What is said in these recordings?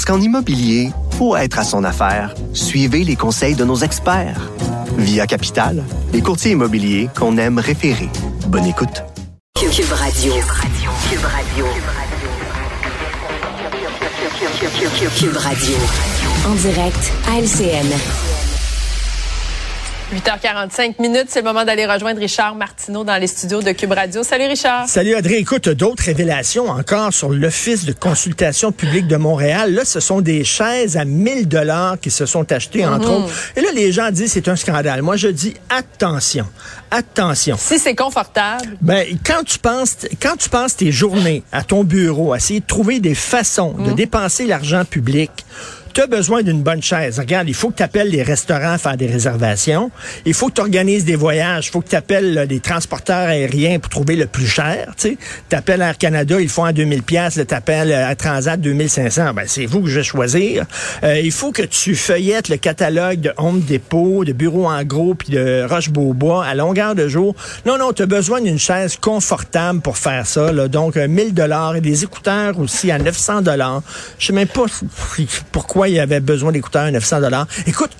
Parce qu'en immobilier, pour être à son affaire, suivez les conseils de nos experts. Via Capital, les courtiers immobiliers qu'on aime référer. Bonne écoute. Cube Radio. Cube Radio. Cube Radio. En direct à. 8h45 minutes, c'est le moment d'aller rejoindre Richard Martineau dans les studios de Cube Radio. Salut Richard. Salut Audrey. Écoute, d'autres révélations encore sur l'Office de consultation publique de Montréal. Là, ce sont des chaises à 1000 dollars qui se sont achetées, entre Mhm. autres. Et là, les gens disent c'est un scandale. Moi, je dis attention, attention. Si c'est confortable. Ben, quand tu penses, quand tu penses tes journées à ton bureau, à essayer de trouver des façons Mhm. de dépenser l'argent public, tu as besoin d'une bonne chaise. Regarde, il faut que tu appelles les restaurants à faire des réservations. Il faut que tu organises des voyages. Il faut que tu appelles des transporteurs aériens pour trouver le plus cher. Tu appelles Air Canada, ils font à 2000 pièces. Tu appelles Air Transat 2500. Ben, c'est vous que je vais choisir. Euh, il faut que tu feuillettes le catalogue de Home Depot, de Bureau en gros, puis de Roche-Beaubois à longueur de jour. Non, non, tu as besoin d'une chaise confortable pour faire ça. Là. Donc, euh, 1000 dollars et des écouteurs aussi à 900 dollars. Je sais même pas pourquoi il avait besoin d'écouteurs à 900 dollars. Écoute,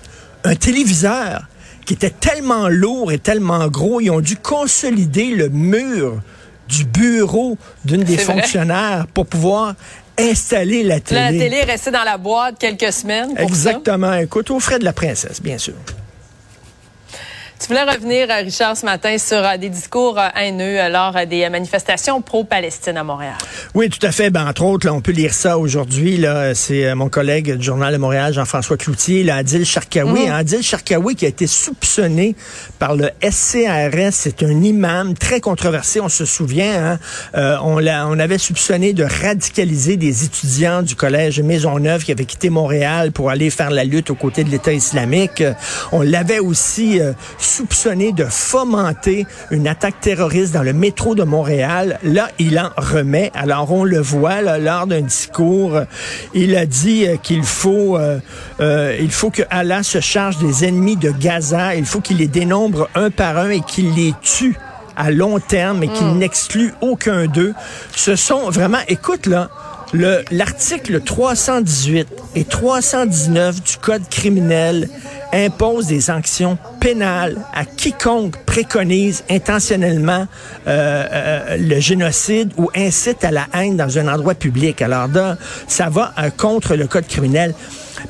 un téléviseur qui était tellement lourd et tellement gros, ils ont dû consolider le mur du bureau d'une des vrai. fonctionnaires pour pouvoir installer la télé. La télé est restée dans la boîte quelques semaines. Pour Exactement. Écoute, aux frais de la princesse, bien sûr. Tu voulais revenir, euh, Richard, ce matin sur euh, des discours euh, haineux lors des manifestations pro-Palestine à Montréal. Oui, tout à fait. Ben, entre autres, là, on peut lire ça aujourd'hui. Là, c'est mon collègue du Journal de Montréal, Jean-François Cloutier, là, Adil Sharkawi. Mhm. Adil Sharkawi qui a été soupçonné par le SCRS. C'est un imam très controversé, on se souvient. Hein? Euh, on, l'a, on avait soupçonné de radicaliser des étudiants du collège Maisonneuve qui avaient quitté Montréal pour aller faire la lutte aux côtés de l'État islamique. On l'avait aussi euh, soupçonné de fomenter une attaque terroriste dans le métro de Montréal. Là, il en remet. Alors, on le voit là, lors d'un discours. Il a dit euh, qu'il faut, euh, euh, il faut que Allah se charge des ennemis de Gaza. Il faut qu'il les dénombre un par un et qu'il les tue à long terme et qu'il n'exclut aucun d'eux. Ce sont vraiment, écoute là, l'article 318 et 319 du Code criminel impose des sanctions pénales à quiconque préconise intentionnellement euh, euh, le génocide ou incite à la haine dans un endroit public. Alors là, ça va euh, contre le Code criminel.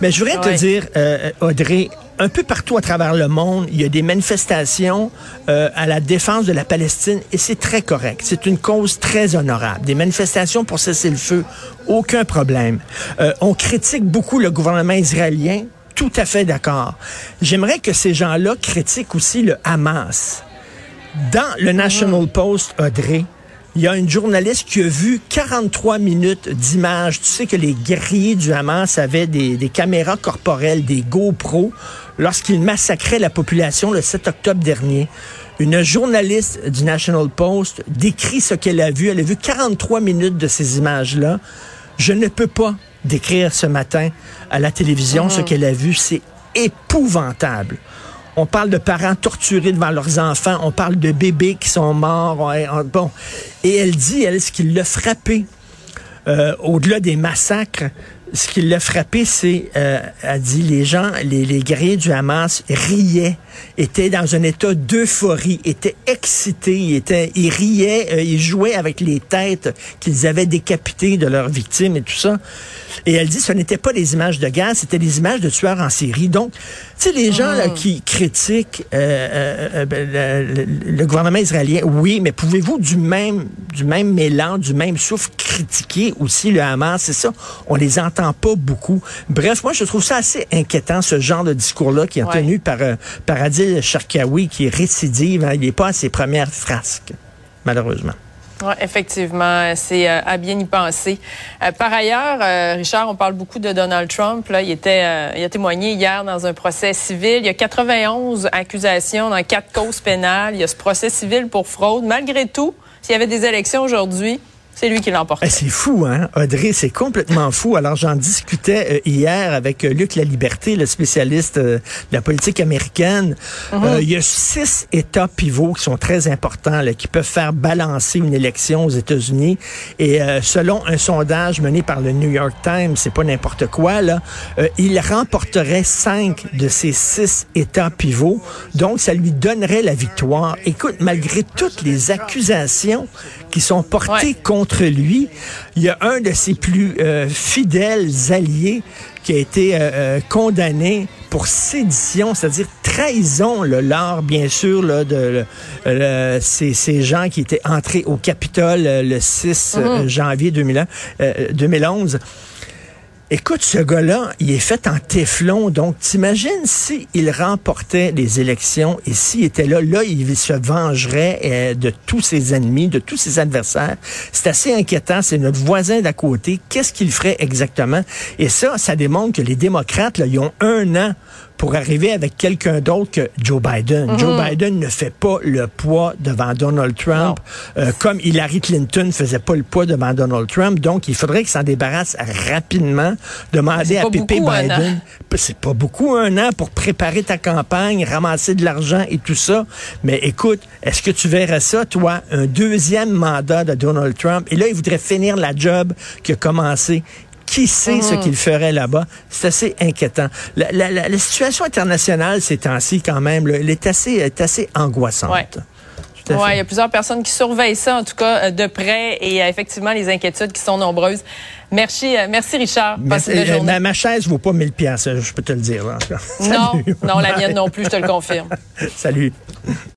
Mais je voudrais te dire, euh, Audrey, un peu partout à travers le monde, il y a des manifestations euh, à la défense de la Palestine et c'est très correct. C'est une cause très honorable. Des manifestations pour cesser le feu, aucun problème. Euh, on critique beaucoup le gouvernement israélien, tout à fait d'accord. J'aimerais que ces gens-là critiquent aussi le Hamas. Dans le National Post, Audrey, il y a une journaliste qui a vu 43 minutes d'images. Tu sais que les guerriers du Hamas avaient des, des caméras corporelles, des GoPro, lorsqu'ils massacraient la population le 7 octobre dernier. Une journaliste du National Post décrit ce qu'elle a vu. Elle a vu 43 minutes de ces images-là. Je ne peux pas décrire ce matin à la télévision ce qu'elle a vu. C'est épouvantable. On parle de parents torturés devant leurs enfants. On parle de bébés qui sont morts. Bon. Et elle dit, elle, ce qui l'a frappé, euh, au-delà des massacres, ce qui l'a frappé, c'est, euh, elle dit, les gens, les, les guerriers du Hamas riaient, étaient dans un état d'euphorie, étaient excités, ils, étaient, ils riaient, euh, ils jouaient avec les têtes qu'ils avaient décapitées de leurs victimes et tout ça. Et elle dit, ce n'était pas des images de guerre, c'était des images de tueurs en série. Donc, tu sais, les gens là, qui critiquent euh, ben, le, gouvernement israélien, oui, mais pouvez-vous du même, du même mélange, du même souffle critiquer aussi le Hamas? C'est ça, on les entend pas beaucoup. Bref, moi, je trouve ça assez inquiétant, ce genre de discours-là qui est Ouais. tenu par, euh, par Adil Sharkawi, qui est récidive. hein. il n'est pas à ses premières frasques, malheureusement. Oui, effectivement, c'est euh, à bien y penser. Euh, par ailleurs, euh, Richard, on parle beaucoup de Donald Trump. Là, il était, il a témoigné hier dans un procès civil. Il y a 91 accusations dans quatre causes pénales. Il y a ce procès civil pour fraude. Malgré tout, s'il y avait des élections aujourd'hui, c'est lui qui l'emporte. Eh, c'est fou, hein, Audrey, c'est complètement fou. Alors, j'en discutais euh, hier avec euh, Luc Laliberté, le spécialiste euh, de la politique américaine. Mhm. Il y a six États pivots qui sont très importants, là, qui peuvent faire balancer une élection aux États-Unis. Et selon un sondage mené par le New York Times, c'est pas n'importe quoi, là, il remporterait cinq de ces six États pivots. Donc, ça lui donnerait la victoire. Écoute, malgré toutes les accusations qui sont portées contre lui. Il y a un de ses plus euh, fidèles alliés qui a été euh, euh, condamné pour sédition, c'est-à-dire trahison, lors, bien sûr, là, de ces, gens qui étaient entrés au Capitole le 6 mm-hmm. janvier 2011. Écoute, ce gars-là, il est fait en téflon. Donc, t'imagines s'il remportait les élections et s'il était là, là, il se vengerait euh, de tous ses ennemis, de tous ses adversaires. C'est assez inquiétant. C'est notre voisin d'à côté. Qu'est-ce qu'il ferait exactement? Et ça, ça démontre que les démocrates, là, ils ont un an pour arriver avec quelqu'un d'autre que Joe Biden. Joe mhm. Biden ne fait pas le poids devant Donald Trump, euh, comme Hillary Clinton faisait pas le poids devant Donald Trump. Donc, il faudrait qu'il s'en débarrasse rapidement. Demander à Pépé Biden, c'est pas beaucoup un an pour préparer ta campagne, ramasser de l'argent et tout ça. Mais écoute, est-ce que tu verrais ça, toi, un deuxième mandat de Donald Trump? Et là, il voudrait finir la job qui a commencé qui sait ce mhm. qu'il ferait là-bas? C'est assez inquiétant. La, la, la, situation internationale ces temps-ci, quand même, elle est assez, est assez angoissante. Oui, il y a plusieurs personnes qui surveillent ça, en tout cas, euh, de près, et euh, effectivement, les inquiétudes qui sont nombreuses. Merci, euh, merci Richard. Ma, ma, chaise vaut pas 1000 pièces, je peux te le dire. non, non, la mienne non plus, je te le confirme. Salut.